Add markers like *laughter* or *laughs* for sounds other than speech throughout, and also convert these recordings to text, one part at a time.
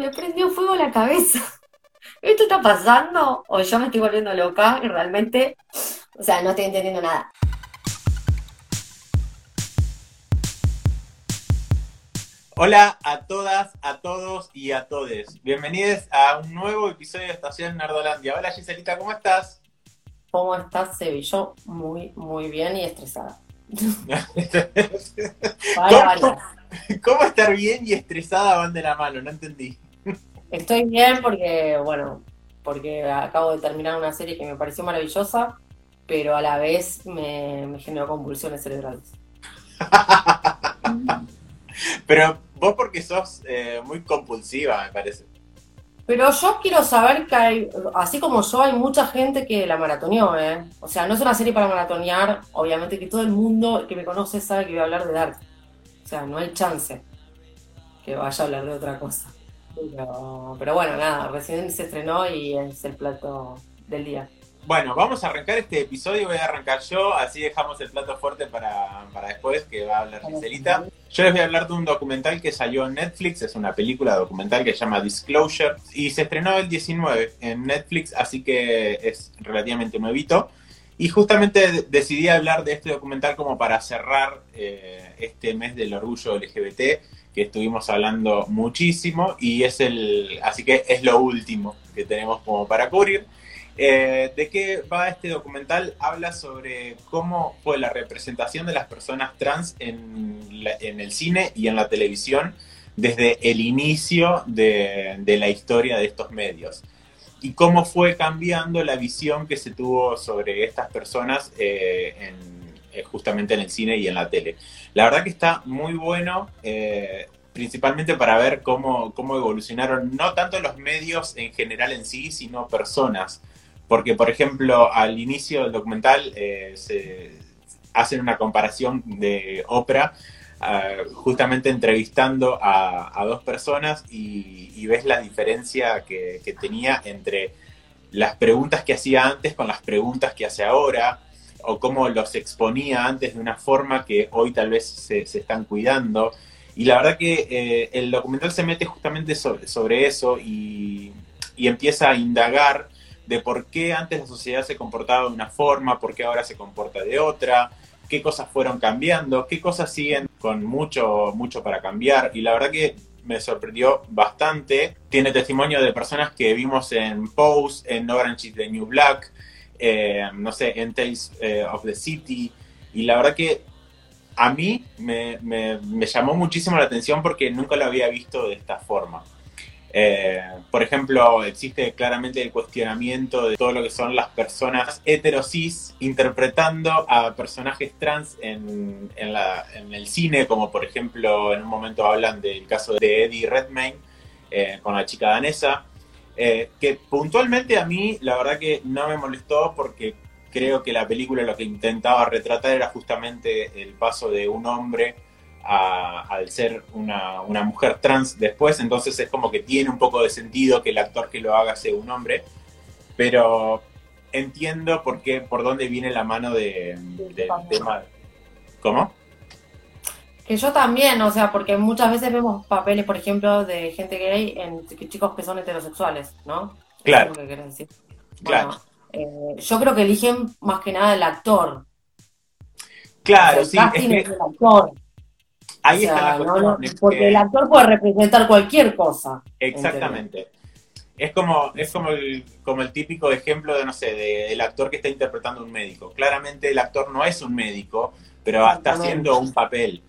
me prendió fuego la cabeza. *laughs* ¿Esto está pasando? ¿O yo me estoy volviendo loca y realmente, o sea, no estoy entendiendo nada? Hola a todas, a todos y a todes. Bienvenidos a un nuevo episodio de Estación Nardolandia. Hola Giselita, ¿cómo estás? ¿Cómo estás, Sebi? Yo muy, muy bien y estresada. *laughs* ¿Cómo, ¿Cómo estar bien y estresada van de la mano? No entendí. Estoy bien porque, bueno, porque acabo de terminar una serie que me pareció maravillosa, pero a la vez me, generó convulsiones cerebrales. *laughs* pero vos porque sos eh, muy compulsiva, me parece. Pero yo quiero saber que hay, así como yo, hay mucha gente que la maratoneó, ¿eh? O sea, no es una serie para maratonear, obviamente que todo el mundo que me conoce sabe que voy a hablar de Dark. O sea, no hay chance que vaya a hablar de otra cosa. Pero, bueno, nada, recién se estrenó y es el plato del día. Bueno, vamos a arrancar este episodio, voy a arrancar yo, así dejamos el plato fuerte para, después, que va a hablar Giselita. Yo les voy a hablar de un documental que salió en Netflix, es una película documental que se llama Disclosure, y se estrenó el 19 en Netflix, así que es relativamente nuevito. Y justamente decidí hablar de este documental como para cerrar eh, este mes del orgullo LGBT que estuvimos hablando muchísimo y es el, así que es lo último que tenemos como para cubrir. Eh, ¿De qué va este documental? Habla sobre cómo fue la representación de las personas trans en, en el cine y en la televisión desde el inicio de, de, la historia de estos medios y cómo fue cambiando la visión que se tuvo sobre estas personas eh, en, eh, justamente en el cine y en la tele. La verdad que está muy bueno, eh, principalmente para ver cómo, cómo evolucionaron no tanto los medios en general en sí, sino personas. Porque, por ejemplo, al inicio del documental eh, se hacen una comparación de ópera, justamente entrevistando a, dos personas y, ves la diferencia que tenía entre las preguntas que hacía antes con las preguntas que hace ahora, o cómo los exponía antes de una forma que hoy tal vez se, están cuidando. Y la verdad que eh, el documental se mete justamente sobre, eso y, empieza a indagar de por qué antes la sociedad se comportaba de una forma, por qué ahora se comporta de otra, qué cosas fueron cambiando, qué cosas siguen con mucho, mucho para cambiar. Y la verdad que me sorprendió bastante. Tiene testimonio de personas que vimos en Pose, en Orange is the New Black, eh, no sé, en Tales eh, of the City. Y la verdad que a mí me, llamó muchísimo la atención porque nunca lo había visto de esta forma. Eh, por ejemplo, existe claramente el cuestionamiento de todo lo que son las personas heterosis interpretando a personajes trans en, en, el cine, como por ejemplo en un momento hablan del caso de Eddie Redmayne con la chica danesa. Eh, que puntualmente a mí la verdad que no me molestó porque creo que la película lo que intentaba retratar era justamente el paso de un hombre al ser una, mujer trans después, entonces es como que tiene un poco de sentido que el actor que lo haga sea un hombre, pero entiendo por qué, por dónde viene la mano de, de, ¿Cómo? Que yo también, o sea, porque muchas veces vemos papeles, por ejemplo, de gente gay en chicos que son heterosexuales, ¿no? Claro. claro. Eh, yo creo que eligen más que nada el actor. Claro, sí. Es que... el actor. Ahí está la cuestión. porque el actor puede representar cualquier cosa. Exactamente. Es como, es como el, como el típico ejemplo de, no sé, del actor que está interpretando un médico. Claramente el actor no es un médico, pero está haciendo un papel.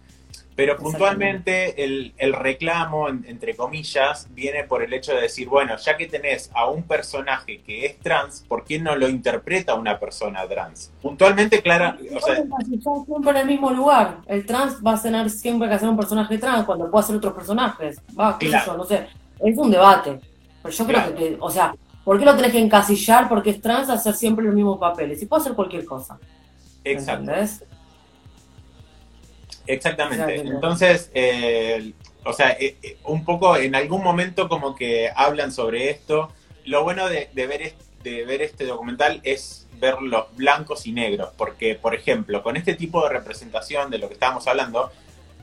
Pero puntualmente el, reclamo, entre comillas, viene por el hecho de decir, bueno, ya que tenés a un personaje que es trans, ¿por qué no lo interpreta una persona trans? Puntualmente, Clara... O sea, siempre en el mismo lugar. El trans va a tener siempre que hacer un personaje trans cuando puede hacer otros personajes. Va, qué no sé. Es un debate. Pero yo creo que, o sea, ¿por qué lo tenés que encasillar porque es trans hacer siempre los mismos papeles? Y puede hacer cualquier cosa. Exacto. Exactamente. Entonces, eh, o sea, eh, eh, un poco en algún momento como que hablan sobre esto. Lo bueno de, ver, de ver este documental es ver los blancos y negros, porque, por ejemplo, con este tipo de representación de lo que estábamos hablando,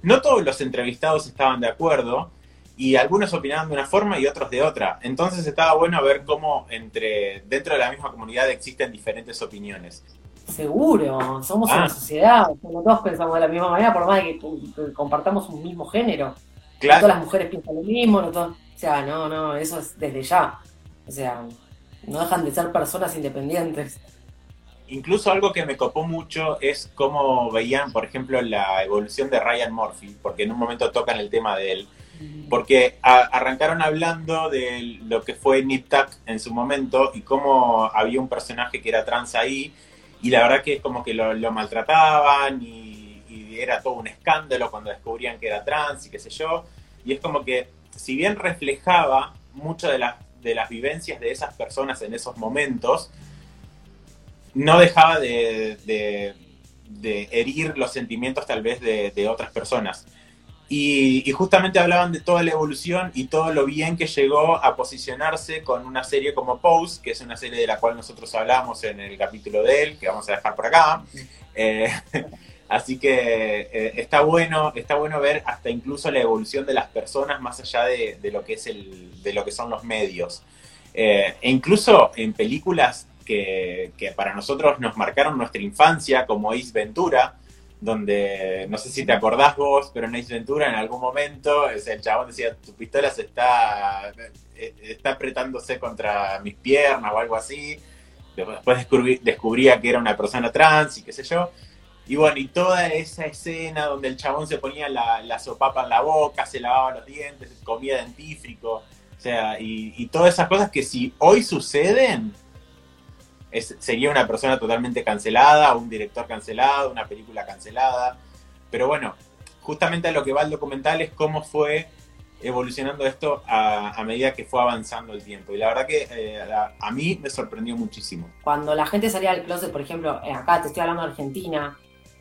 no todos los entrevistados estaban de acuerdo y algunos opinaban de una forma y otros de otra. Entonces estaba bueno ver cómo entre dentro de la misma comunidad existen diferentes opiniones. Seguro, somos una ah. sociedad, todos pensamos de la misma manera, por más que, compartamos un mismo género. Claro. todas las mujeres piensan lo mismo, no o sea, no, no, eso es desde ya. O sea, no dejan de ser personas independientes. Incluso algo que me copó mucho es cómo veían, por ejemplo, la evolución de Ryan Murphy, porque en un momento tocan el tema de él, porque arrancaron hablando de lo que fue Nip Tuck en su momento y cómo había un personaje que era trans ahí, y la verdad que es como que lo, maltrataban y, era todo un escándalo cuando descubrían que era trans y qué sé yo, y es como que si bien reflejaba mucho de las, de las vivencias de esas personas en esos momentos, no dejaba de, herir los sentimientos tal vez de, otras personas. Y, justamente hablaban de toda la evolución y todo lo bien que llegó a posicionarse con una serie como Pose, que es una serie de la cual nosotros hablamos en el capítulo de él, que vamos a dejar por acá. Eh, *laughs* así que eh, está bueno, está bueno ver hasta incluso la evolución de las personas más allá de, lo que es el, de lo que son los medios. Eh, e incluso en películas que, para nosotros nos marcaron nuestra infancia, como Ace Ventura, donde no sé si te acordás vos, pero en Ace Ventura en algún momento el chabón decía, tu pistola se está, eh, está apretándose contra mis piernas o algo así. Después descubría que era una persona trans y qué sé yo. Y bueno, y toda esa escena donde el chabón se ponía la, la sopapa en la boca, se lavaba los dientes, comía dentífrico, o sea, y, y todas esas cosas que si hoy suceden, sería una persona totalmente cancelada, un director cancelado, una película cancelada. Pero bueno, justamente a lo que va el documental es cómo fue evolucionando esto a, medida que fue avanzando el tiempo. Y la verdad que eh, a, mí me sorprendió muchísimo. Cuando la gente salía del closet, por ejemplo, eh, acá te estoy hablando de Argentina,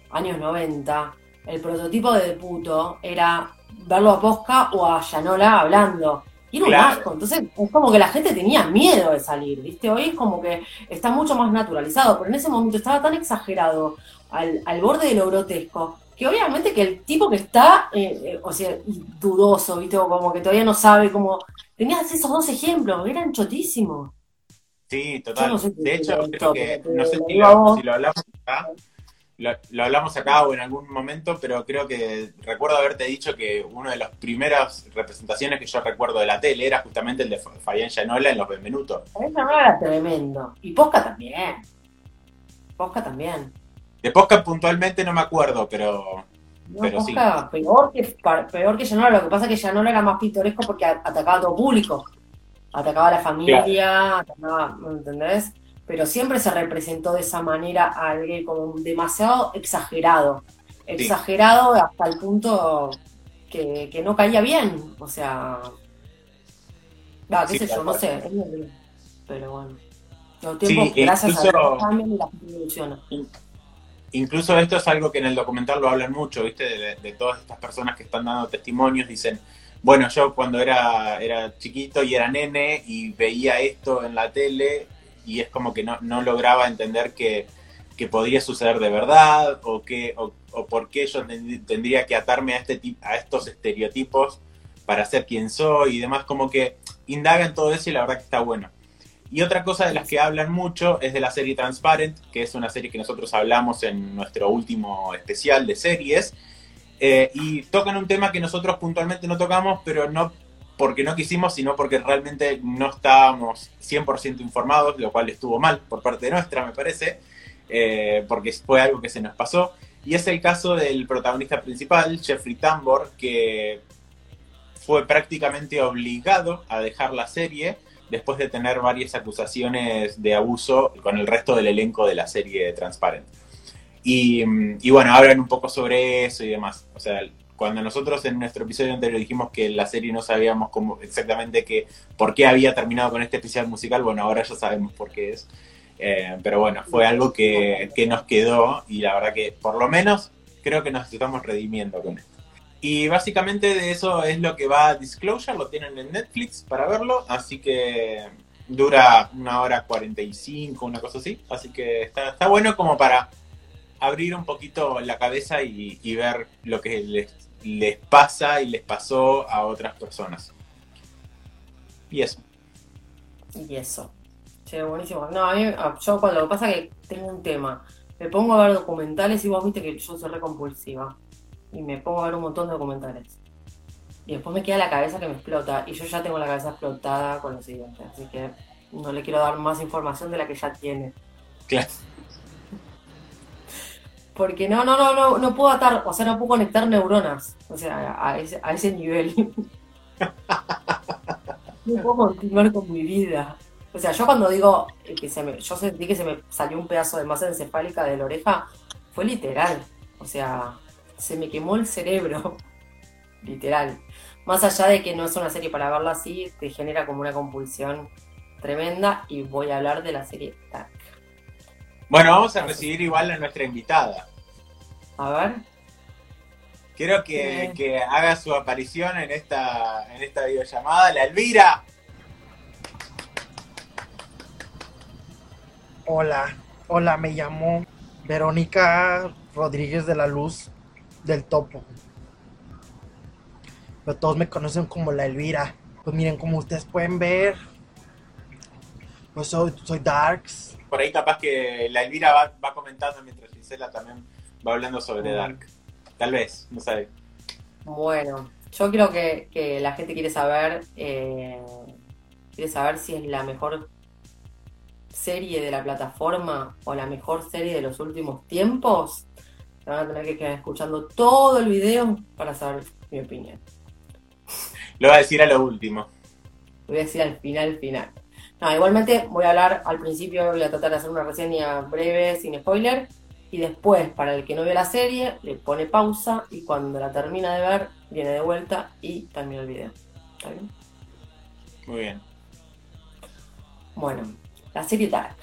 años 90, el prototipo de puto era verlo a Posca o a Yanola hablando. Y era un asco. Entonces, es como que la gente tenía miedo de salir, ¿viste? Hoy es como que está mucho más naturalizado, pero en ese momento estaba tan exagerado al, borde de lo grotesco, que obviamente que el tipo que está, eh, eh, o sea, dudoso, ¿viste? O como que todavía no sabe cómo. Tenías esos dos ejemplos, eran chotísimos. Sí, total. de hecho, creo que, no sé si lo, si lo hablamos acá, lo, hablamos acá o en algún momento, pero creo que recuerdo haberte dicho que una de las primeras representaciones que yo recuerdo de la tele era justamente el de Fabián Llanola en Los Benvenutos. Fabián Llanola era tremendo. Y Posca también. Posca también. De Posca puntualmente no me acuerdo, pero. pero Posca, peor que, peor que Llanola. Lo que pasa es que Llanola era más pintoresco porque atacaba a todo público. Atacaba a la familia, atacaba, ¿entendés? Pero siempre se representó de esa manera a alguien como demasiado exagerado. Exagerado hasta el punto que, no caía bien. O sea. qué sé yo, no sé. Pero bueno. Los tiempos, gracias a Dios, cambian y. Incluso esto es algo que en el documental lo hablan mucho, ¿viste? De, de, todas estas personas que están dando testimonios, dicen, bueno, yo cuando era, era chiquito y era nene y veía esto en la tele, y es como que no, lograba entender que, podría suceder de verdad o, que, o, por qué yo tendría que atarme a, este, a estos estereotipos para ser quien soy y demás, como que indagan todo eso y la verdad que está bueno. Y otra cosa de las que hablan mucho es de la serie Transparent, que es una serie que nosotros hablamos en nuestro último especial de series. Eh, y tocan un tema que nosotros puntualmente no tocamos, pero no porque no quisimos, sino porque realmente no estábamos 100% informados, lo cual estuvo mal por parte nuestra, me parece, eh, porque fue algo que se nos pasó. Y es el caso del protagonista principal, Jeffrey Tambor, que fue prácticamente obligado a dejar la serie después de tener varias acusaciones de abuso con el resto del elenco de la serie Transparent. Y, y bueno, hablan un poco sobre eso y demás. O sea, cuando nosotros en nuestro episodio anterior dijimos que la serie no sabíamos cómo, exactamente qué, por qué había terminado con este especial musical, bueno, ahora ya sabemos por qué es. Eh, pero bueno, fue algo que, nos quedó y la verdad que por lo menos creo que nos estamos redimiendo con esto. Y básicamente de eso es lo que va a Disclosure, lo tienen en Netflix para verlo, así que dura una hora 45, una cosa así, así que está, está bueno como para abrir un poquito la cabeza y, ver lo que les les pasa y les pasó a otras personas. Y eso. Y eso. Che, buenísimo. No, a mí, yo cuando lo que pasa es que tengo un tema. Me pongo a ver documentales y vos viste que yo soy re compulsiva. Y me pongo a ver un montón de documentales. Y después me queda la cabeza que me explota. Y yo ya tengo la cabeza explotada con lo siguiente. Así que no le quiero dar más información de la que ya tiene. Claro. Porque no, no, no, no, no puedo atar, o sea, no puedo conectar neuronas. O sea, a ese, a ese nivel. *laughs* no puedo continuar con mi vida. O sea, yo cuando digo que se me, yo sentí que se me salió un pedazo de masa encefálica de la oreja, fue literal. O sea, se me quemó el cerebro. *laughs* literal. Más allá de que no es una serie para verla así, te genera como una compulsión tremenda y voy a hablar de la serie. Bueno, vamos a recibir igual a nuestra invitada. A ver. Quiero que, que haga su aparición en esta, en esta videollamada, la Elvira. Hola, hola, me llamo Verónica Rodríguez de la Luz del Topo. Pero todos me conocen como la Elvira. Pues miren, como ustedes pueden ver, pues soy, soy Darks. Por ahí capaz que la Elvira va, va comentando mientras Gisela también va hablando sobre Dark. Tal vez, no sé. Bueno, yo creo que, que la gente quiere saber, eh, quiere saber si es la mejor serie de la plataforma o la mejor serie de los últimos tiempos. Se van a tener que quedar escuchando todo el video para saber mi opinión. Lo voy a decir a lo último. Lo voy a decir al final, final. No, igualmente voy a hablar al principio, voy a tratar de hacer una reseña breve, sin spoiler, y después, para el que no vio la serie, le pone pausa y cuando la termina de ver, viene de vuelta y termina el video. ¿Está bien? Muy bien. Bueno, la serie Dark.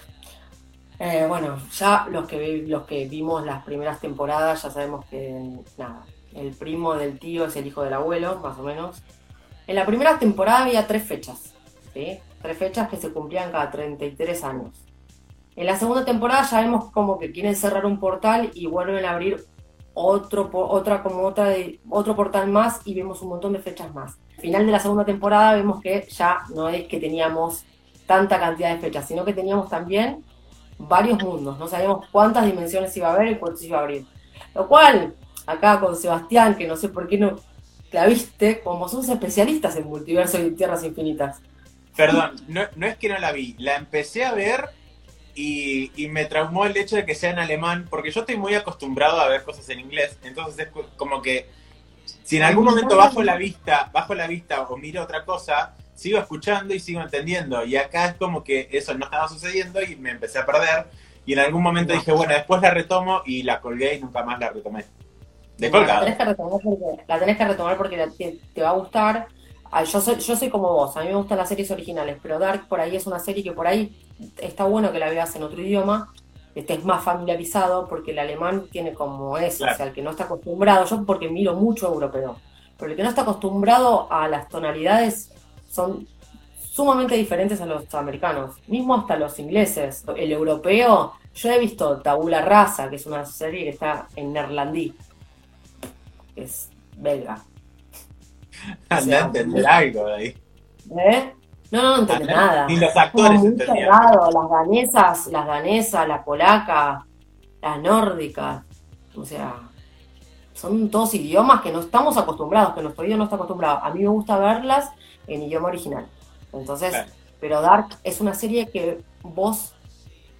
Eh, bueno, ya los que, los que vimos las primeras temporadas ya sabemos que, nada, el primo del tío es el hijo del abuelo, más o menos. En la primera temporada había tres fechas, ¿sí? Tres fechas que se cumplían cada 33 años. En la segunda temporada ya vemos como que quieren cerrar un portal y vuelven a abrir otro, otra como otra de- otro portal más y vemos un montón de fechas más. Al final de la segunda temporada vemos que ya no es que teníamos tanta cantidad de fechas, sino que teníamos también varios mundos. No sabíamos cuántas dimensiones iba a haber y cuántos iba a abrir. Lo cual, acá con Sebastián, que no sé por qué no la viste, como somos especialistas en multiverso y tierras infinitas. Perdón, no, no es que no la vi, la empecé a ver y, y me traumó el hecho de que sea en alemán, porque yo estoy muy acostumbrado a ver cosas en inglés, entonces es como que si en algún momento bajo la vista, bajo la vista o miro otra cosa, sigo escuchando y sigo entendiendo, y acá es como que eso no estaba sucediendo y me empecé a perder, y en algún momento dije, bueno, después la retomo y la colgué y nunca más la retomé. De La tenés que retomar porque, la tenés que retomar porque la- te, te va a gustar. Ah, yo, soy, yo soy como vos, a mí me gustan las series originales, pero Dark por ahí es una serie que por ahí está bueno que la veas en otro idioma, estés más familiarizado, porque el alemán tiene como eso, Claro. o sea, el que no está acostumbrado, yo porque miro mucho europeo, pero el que no está acostumbrado a las tonalidades son sumamente diferentes a los americanos, mismo hasta los ingleses. El europeo, yo he visto Tabula Rasa, que es una serie que está en neerlandí, que es belga. *laughs* Anda a entender algo de ahí. ¿Eh? No, no, no entendés nada. Ni los actores muy entendían. cerrado, las danesas, las danesas, la polaca, las nórdicas, o sea, son todos idiomas que no estamos acostumbrados, que nuestro oído no está acostumbrado. A mí me gusta verlas en idioma original. Entonces, Claro. pero Dark es una serie que vos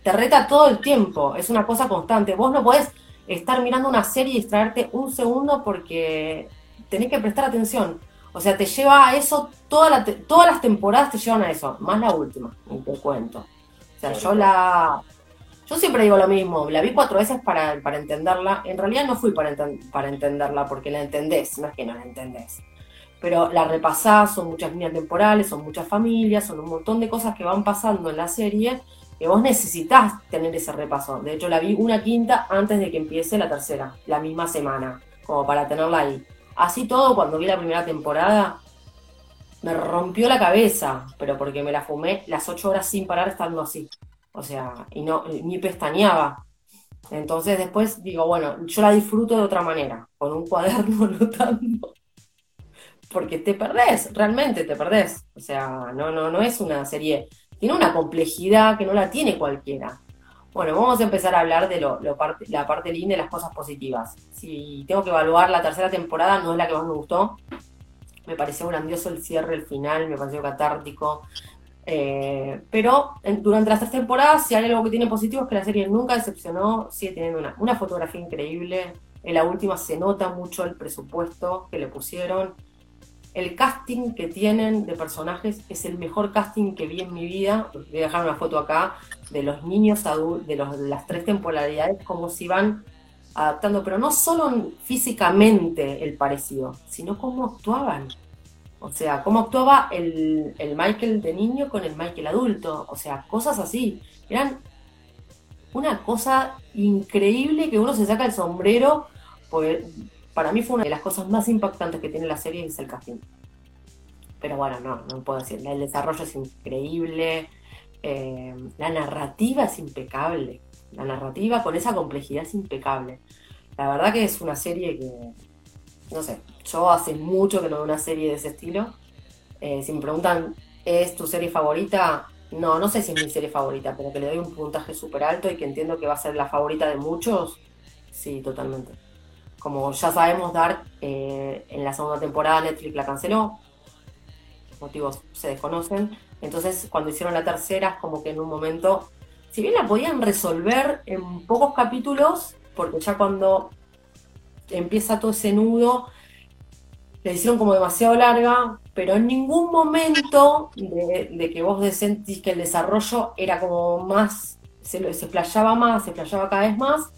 te reta todo el tiempo, es una cosa constante. Vos no podés estar mirando una serie y distraerte un segundo porque tenés que prestar atención. O sea, te lleva a eso, toda la te- todas las temporadas te llevan a eso, más la última, y te cuento. O sea, yo la... Yo siempre digo lo mismo, la vi cuatro veces para, para entenderla. En realidad no fui para, enten- para entenderla porque la entendés, no es que no la entendés. Pero la repasás, son muchas líneas temporales, son muchas familias, son un montón de cosas que van pasando en la serie que vos necesitas tener ese repaso. De hecho, la vi una quinta antes de que empiece la tercera, la misma semana, como para tenerla ahí. Así todo, cuando vi la primera temporada, me rompió la cabeza, pero porque me la fumé las ocho horas sin parar estando así. O sea, y no, ni pestañeaba. Entonces después digo, bueno, yo la disfruto de otra manera, con un cuaderno *laughs* anotando. Porque te perdés, realmente te perdés. O sea, no, no, no es una serie. Tiene una complejidad que no la tiene cualquiera. Bueno, vamos a empezar a hablar de lo, la parte linda y las cosas positivas. Si tengo que evaluar la tercera temporada, no es la que más me gustó. Me pareció grandioso el cierre, el final, me pareció catártico. Eh, pero durante las tres temporadas, si hay algo que tiene positivo es que la serie nunca decepcionó, sigue teniendo una, una fotografía increíble. En la última se nota mucho el presupuesto que le pusieron. El casting que tienen de personajes es el mejor casting que vi en mi vida. Voy a dejar una foto acá de los niños adultos, de, las tres temporalidades, cómo se iban adaptando, pero no solo físicamente el parecido, sino cómo actuaban. O sea, cómo actuaba el, Michael de niño con el Michael adulto. O sea, cosas así. Eran una cosa increíble que uno se saca el sombrero. Para mí fue una de las cosas más impactantes que tiene la serie es el casting. Pero bueno, no, no puedo decir. El desarrollo es increíble. Eh, la narrativa es impecable. La narrativa con esa complejidad es impecable. La verdad que es una serie que, no sé, yo hace mucho que no veo una serie de ese estilo. Eh, si me preguntan, ¿es tu serie favorita? No, no sé si es mi serie favorita, pero que le doy un puntaje súper alto y que entiendo que va a ser la favorita de muchos. Sí, totalmente. Como ya sabemos, Dark eh, en la segunda temporada Netflix la canceló. Los motivos se desconocen. Entonces, cuando hicieron la tercera, es como que en un momento, si bien la podían resolver en pocos capítulos, porque ya cuando empieza todo ese nudo la hicieron como demasiado larga, pero en ningún momento de, que vos sentís que el desarrollo era como más, se, se playaba más, se playaba cada vez más,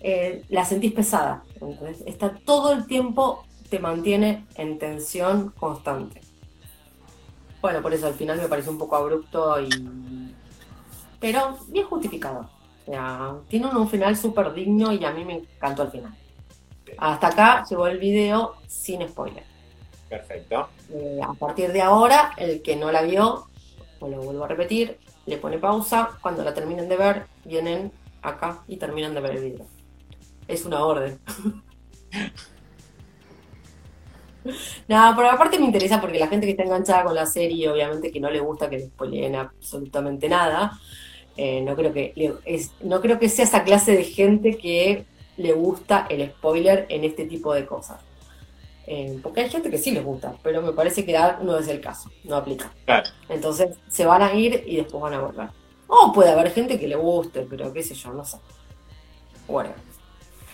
eh, la sentís pesada. Entonces, está todo el tiempo, te mantiene en tensión constante. Bueno, por eso al final me parece un poco abrupto y. Pero bien justificado. O sea, tiene un final súper digno y a mí me encantó al final. Hasta acá llegó el video sin spoiler. Perfecto. Eh, a partir de ahora, el que no la vio, lo vuelvo a repetir, le pone pausa. Cuando la terminen de ver, vienen acá y terminan de ver el video. Es una orden. Nada, por aparte me interesa porque la gente que está enganchada con la serie, obviamente que no le gusta que le spoileen absolutamente nada. Eh, no creo que no creo que sea esa clase de gente que le gusta el spoiler en este tipo de cosas. Eh, porque hay gente que sí les gusta, pero me parece que no es el caso, no aplica. Entonces se van a ir y después van a volver. O puede haber gente que le guste, pero qué sé yo, no sé. Bueno.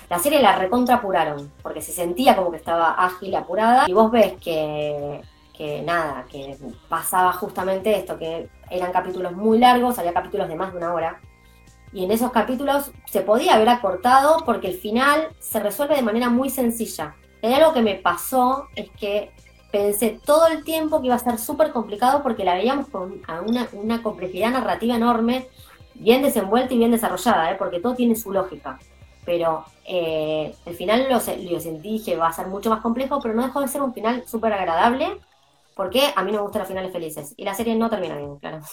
La serie la recontra apuraron, porque se sentía como que estaba ágil, apurada, y vos ves que, que nada, que pasaba justamente esto, que eran capítulos muy largos, había capítulos de más de una hora, y en esos capítulos se podía haber acortado porque el final se resuelve de manera muy sencilla. Y algo que me pasó es que pensé todo el tiempo que iba a ser súper complicado porque la veíamos con una, complejidad narrativa enorme, bien desenvuelta y bien desarrollada, ¿eh? porque todo tiene su lógica. Pero eh, el final lo, lo sentí que va a ser mucho más complejo, pero no dejó de ser un final súper agradable, porque a mí no me gustan los finales felices. Y la serie no termina bien, claramente.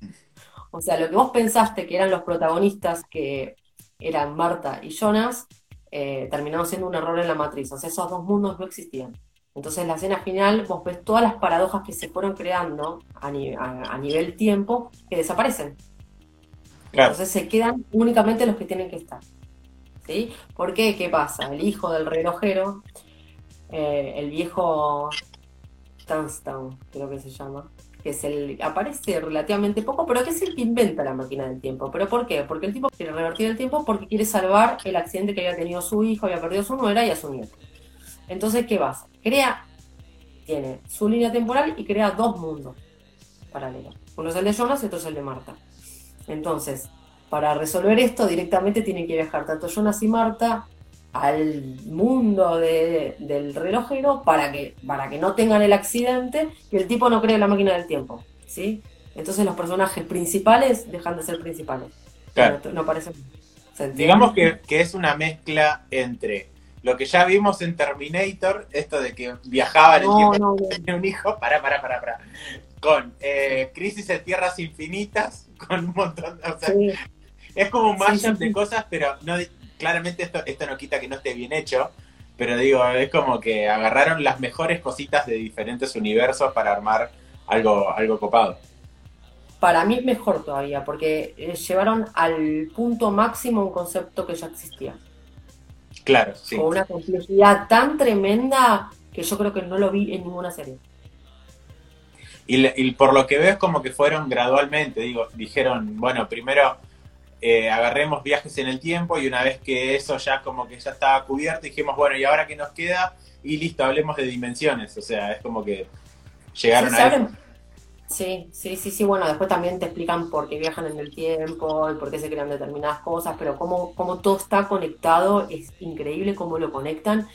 *laughs* O sea, lo que vos pensaste que eran los protagonistas, que eran Marta y Jonas, eh, terminaron siendo un error en la matriz. O sea, esos dos mundos no existían. Entonces, en la escena final, vos ves todas las paradojas que se fueron creando a, nivel tiempo que desaparecen. Entonces, se quedan únicamente los que tienen que estar. ¿Por qué? ¿Qué pasa? El hijo del relojero, eh, el viejo Tanstown, creo que se llama, que es el aparece relativamente poco, pero que es el que inventa la máquina del tiempo. ¿Pero por qué? Porque el tipo quiere revertir el tiempo porque quiere salvar el accidente que había tenido su hijo, había perdido su nuera y a su nieto. Entonces, ¿qué pasa? Crea, tiene su línea temporal y crea dos mundos paralelos. Uno es el de Jonas y otro es el de Marta. Entonces, para resolver esto directamente tienen que viajar tanto Jonas y Marta al mundo del relojero para que, para que no tengan el accidente y el tipo no cree la máquina del tiempo. ¿sí? Entonces los personajes principales dejan de ser principales. Claro. No, parece. Digamos que, es una mezcla entre lo que ya vimos en Terminator, esto de que viajaba en el tiempo tenía un hijo, para, para, para, para, con eh, Crisis en Tierras Infinitas, *laughs* con un montón de Es como un mashup sí, de cosas, pero no claramente esto, esto no quita que no esté bien hecho. Pero digo, es como que agarraron las mejores cositas de diferentes universos para armar algo, algo copado. Para mí es mejor todavía, porque eh, llevaron al punto máximo un concepto que ya existía. Claro, sí. Con una complejidad tan tremenda que yo creo que no lo vi en ninguna serie. Y, y por lo que veo es como que fueron gradualmente, digo, dijeron, bueno, primero eh, agarremos viajes en el tiempo y una vez que eso ya como que ya estaba cubierto, dijimos, bueno, ¿y ahora qué nos queda? Y listo, hablemos de dimensiones, o sea, es como que llegaron Sí, a eso. Sí, sí, sí, sí, bueno, después también te explican por qué viajan en el tiempo y por qué se crean determinadas cosas, pero cómo, cómo todo está conectado, es increíble cómo lo conectan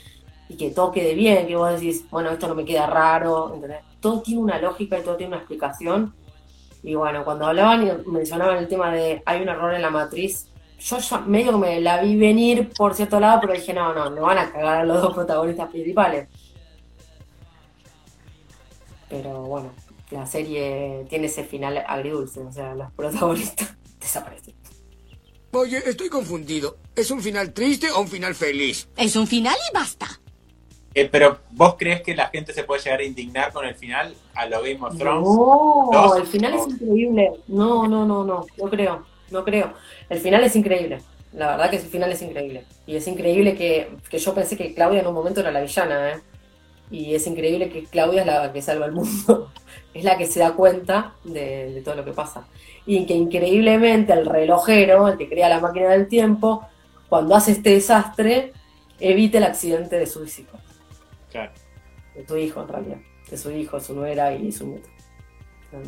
y que todo quede bien, que vos decís, bueno, esto no me queda raro, ¿entendés? Todo tiene una lógica y todo tiene una explicación. Y bueno, cuando hablaban y mencionaban el tema de hay un error en la matriz, yo ya medio que me la vi venir por cierto lado, pero dije, no, no, no van a cagar a los dos protagonistas principales. Pero bueno, la serie tiene ese final agridulce, o sea, los protagonistas *laughs* desaparecen. Oye, estoy confundido. ¿Es un final triste o un final feliz? Es un final y basta. Eh, pero ¿vos crees que la gente se puede llegar a indignar con el final a lo Game of Thrones? No, Dos. el final es increíble. No, no, no, no, no creo, no creo. El final es increíble. La verdad que el final es increíble. Y es increíble que, que yo pensé que Claudia en un momento era la villana, ¿eh? Y es increíble que Claudia es la que salva el mundo. *laughs* Es la que se da cuenta de, de todo lo que pasa. Y que increíblemente el relojero, el que crea la máquina del tiempo, cuando hace este desastre, evita el accidente de sus hijos. Claro, De tu hijo, en realidad. De su hijo, su nuera y su nieto.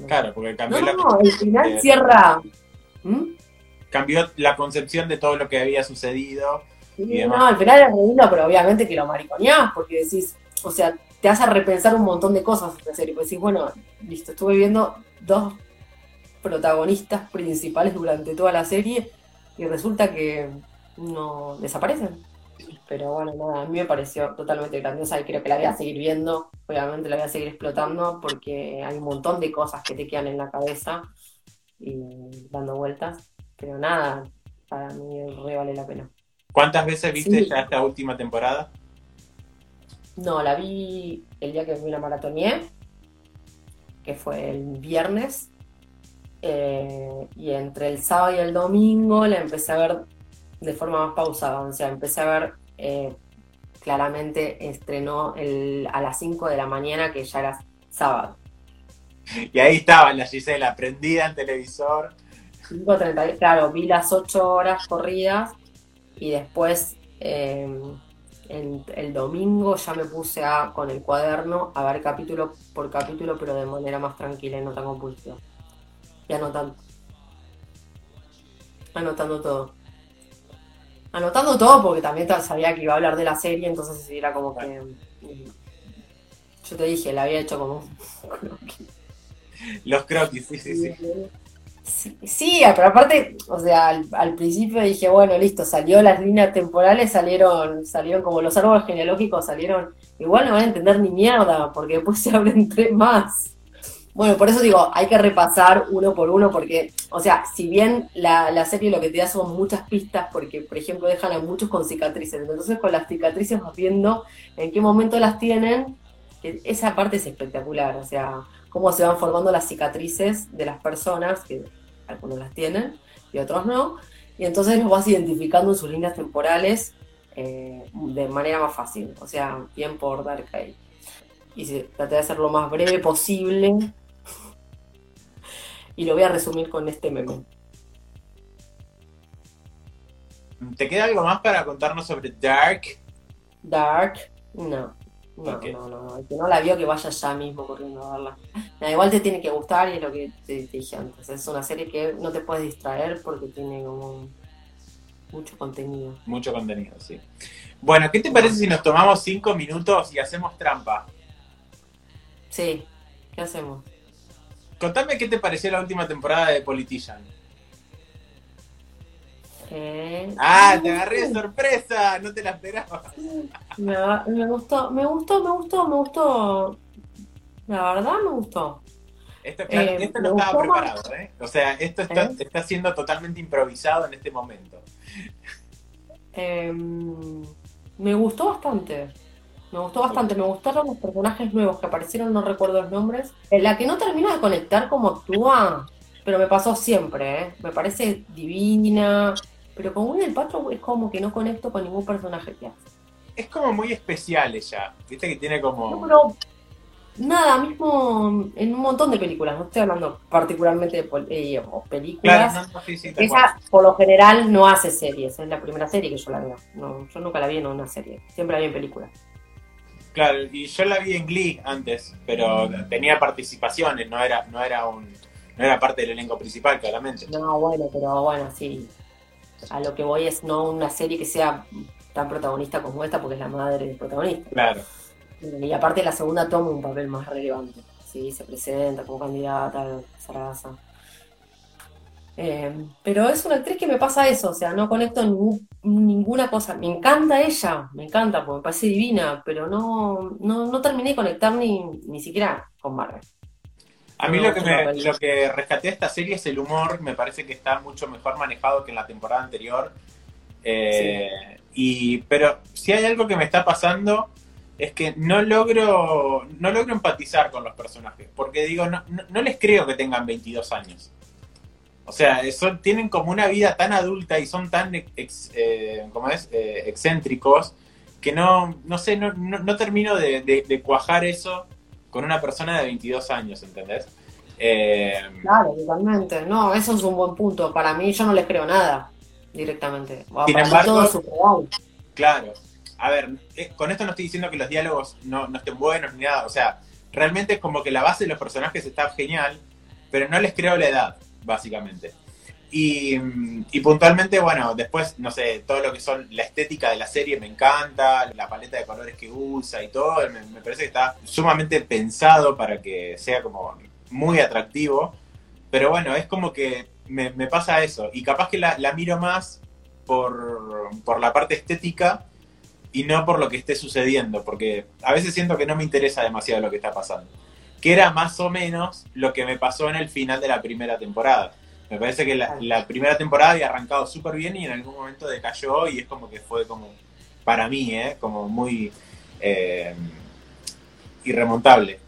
claro, porque cambió, No, la, no, el final cierra. ¿Mm? cambió la concepción de todo lo que había sucedido. Sí, y demás. no, al final es muy lindo, pero obviamente que lo mariconeás, porque decís, o sea, te hace repensar un montón de cosas esta serie. Pues decís, bueno, listo, estuve viendo dos protagonistas principales durante toda la serie y resulta que no desaparecen. Pero bueno, nada, a mí me pareció totalmente grandiosa y creo que la voy a seguir viendo. Obviamente la voy a seguir explotando porque hay un montón de cosas que te quedan en la cabeza y dando vueltas. Pero nada, para mí re vale la pena. ¿Cuántas veces viste Sí. ya esta última temporada? No, la vi el día que vi la maratoné, que fue el viernes. eh, y entre el sábado y el domingo la empecé a ver de forma más pausada. O sea, empecé a ver eh, claramente, estrenó el, a las 5 de la mañana, que ya era sábado. Y ahí estaba la Gisela, prendida en televisor. 5.30, claro, vi las 8 horas corridas y después eh, el domingo ya me puse a, con el cuaderno a ver capítulo por capítulo, pero de manera más tranquila y no tan compulsiva. Y anotando. Anotando todo. Anotando todo porque también ta- sabía que iba a hablar de la serie, entonces era como que... mm, Yo te dije, la había hecho como... Los croquis, sí, sí, sí. Sí, sí, pero aparte, o sea, al, al principio dije, bueno, listo, salió las líneas temporales, salieron, salieron como los árboles genealógicos, salieron, igual no van a entender ni mierda, porque después *laughs* se abren tres más. Bueno, por eso digo, hay que repasar uno por uno, porque, o sea, si bien la, la serie lo que te da son muchas pistas, porque, por ejemplo, dejan a muchos con cicatrices, entonces con las cicatrices vas viendo en qué momento las tienen, que esa parte es espectacular, o sea, cómo se van formando las cicatrices de las personas, que algunos las tienen y otros no, y entonces los vas identificando en sus líneas temporales eh, de manera más fácil, o sea, bien por Dark. Y se, traté de hacer lo más breve posible, y lo voy a resumir con este meme. ¿Te queda algo más para contarnos sobre Dark? Dark, no. No, no, no, no. El que no la vio que vaya ya mismo corriendo a verla. Igual te tiene que gustar y es lo que te, te dije antes. Es una serie que no te puedes distraer porque tiene como mucho contenido. Mucho contenido, sí. Bueno, ¿qué te parece si nos tomamos cinco minutos y hacemos trampa? Sí, ¿qué hacemos? Contame qué te pareció la última temporada de Politician. Eh, Ah, te agarré de sorpresa, no te la esperaba. me, me gustó, me gustó, me gustó, me gustó. La verdad me gustó. Esto, claro, Eh, esto no estaba más- preparado, ¿eh? O sea, esto está, ¿Eh? está siendo totalmente improvisado en este momento. Eh, me gustó bastante. Me gustó bastante. Me gustaron los personajes nuevos que aparecieron, no recuerdo los nombres. En la que no termino de conectar como actúa, pero me pasó siempre, ¿eh? Me parece divina. Pero con Gwyneth Paltrow es como que no conecto con ningún personaje que hace. Es como muy especial ella. Viste que tiene como. No, pero nada, mismo en un montón de películas. No estoy hablando particularmente de eh, películas. Claro, no, no, sí, sí, tal cual. Ella, por lo general, no hace series. Es la primera serie que yo la veo. No, yo nunca la vi en una serie. Siempre la vi en películas. Claro, y yo la vi en Glee antes, pero tenía participaciones, no era, no era un, no era parte del elenco principal, claramente. No, bueno, pero bueno, sí. A lo que voy es no una serie que sea tan protagonista como esta, porque es la madre del protagonista. Claro. Y aparte la segunda toma un papel más relevante. Sí, se presenta como candidata a. Eh, pero es una actriz que me pasa eso, o sea, no conecto ningún- ninguna cosa. Me encanta ella, me encanta, porque me parece divina, pero no, no, no terminé de conectar ni, ni siquiera con Marvel. A mí No, lo que, me, lo que rescaté de esta serie es el humor, me parece que está mucho mejor manejado que en la temporada anterior. Eh, y, pero si hay algo que me está pasando es que no logro, no logro empatizar con los personajes, porque digo, no, no, no les creo que tengan 22 años. O sea, son, tienen como una vida tan adulta y son tan ex- eh, ¿cómo es? Eh, excéntricos que no, no sé, no, no, no termino de, de- de cuajar eso con una persona de 22 años, ¿entendés? Eh, Claro, totalmente. No, eso es un buen punto. Para mí yo no les creo nada directamente. Sin embargo- todo. Claro. A ver, eh, con esto no estoy diciendo que los diálogos no, no estén buenos ni nada. O sea, realmente es como que la base de los personajes está genial, pero no les creo la edad, básicamente. Y, puntualmente, bueno, después, no sé, todo lo que son la estética de la serie me encanta, la paleta de colores que usa y todo, me, parece que está sumamente pensado para que sea como muy atractivo. Pero bueno, es como que me, me pasa eso. Y capaz que la, la miro más por, por la parte estética y no por lo que esté sucediendo, porque a veces siento que no me interesa demasiado lo que está pasando. Que era más o menos lo que me pasó en el final de la primera temporada. Me parece que la, primera temporada había arrancado súper bien y en algún momento decayó y es como que fue como, para mí, ¿eh? como muy eh, irremontable.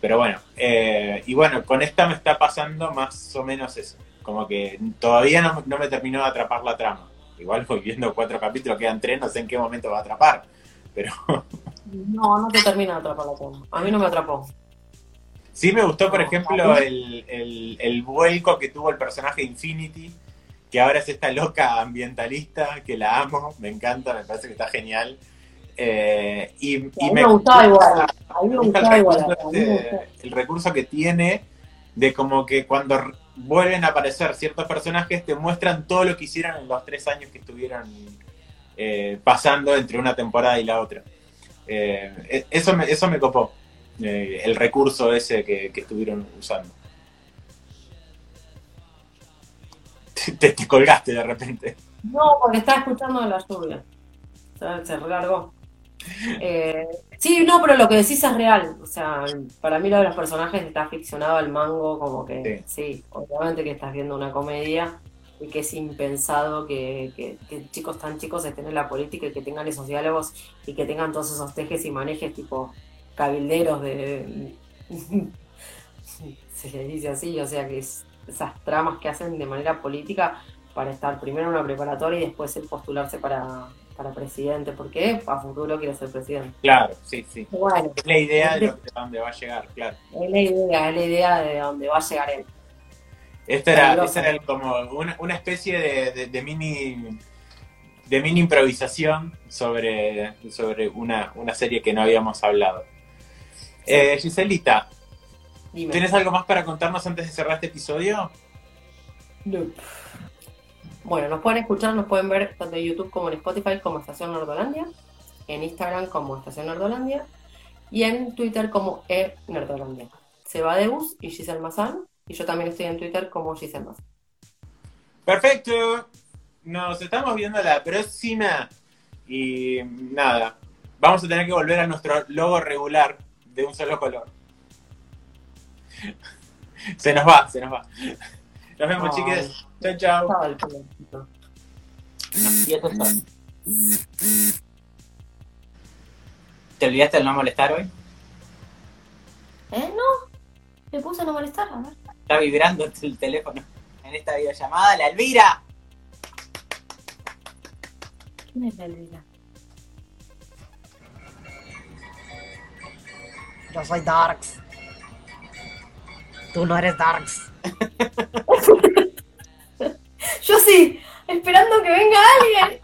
Pero bueno, eh, y bueno, con esta me está pasando más o menos eso. Como que todavía no, no me terminó de atrapar la trama. Igual voy viendo cuatro capítulos, quedan tres, no sé en qué momento va a atrapar. Pero No, no te termina de atrapar la toma. A mí no me atrapó. Sí me gustó, por No, ejemplo, el, el, el vuelco que tuvo el personaje Infinity, que ahora es esta loca ambientalista, que la amo, me encanta, me parece que está genial. Eh, y, A y mí me gustaba igual. El igual. recurso, este- que tiene de como que cuando vuelven a aparecer ciertos personajes te muestran todo lo que hicieron en los tres años que estuvieron eh, pasando entre una temporada y la otra. Eh, e- eso, me, eso me copó, eh, el recurso ese que, que estuvieron usando. Te, te colgaste de repente. No, porque estaba escuchando la lluvia. Se, se relargó. Eh, sí, no, pero lo que decís es real. O sea, para mí lo de los personajes está ficcionado al mango, como que sí, obviamente que estás viendo una comedia y que es impensado que, que- que chicos tan chicos estén en la política y que tengan esos diálogos y que tengan todos esos tejes y manejes tipo cabilderos de... *laughs* se les dice así, o sea que es- esas tramas que hacen de manera política para estar primero en una preparatoria y después el postularse para, para presidente, porque a futuro quiere ser presidente. Claro, sí, sí. Bueno, Es la idea de de dónde va a llegar, claro. es la idea, es la idea de dónde va a llegar él. Esta era, esta era el- como una, una especie de, de- de mini de mini improvisación sobre, sobre una, una serie que no habíamos hablado. Eh, Giselita, Dime. ¿tienes algo más para contarnos antes de cerrar este episodio? Bueno, nos pueden escuchar, nos pueden ver tanto en YouTube como en Spotify como Estación Nerdolandia, en Instagram como Estación Nerdolandia y en Twitter como E Nerdolandia. Seba Deus y Giselle Mazán, y yo también estoy en Twitter como Giselle Mazán. Perfecto. Nos estamos viendo la próxima. Y nada, vamos a tener que volver a nuestro logo regular de un solo color. Se nos va, se nos va. Nos vemos, Ay. chiques. Chao, chao. Y. ¿Te olvidaste de no molestar hoy? ¿Eh? No. Le puse a no molestar, a ver. Está vibrando el teléfono en esta videollamada. ¡La Elvira! ¿Quién es la Elvira? Yo soy Darks. Tú no eres Darks. *laughs* Yo sí, esperando que venga alguien.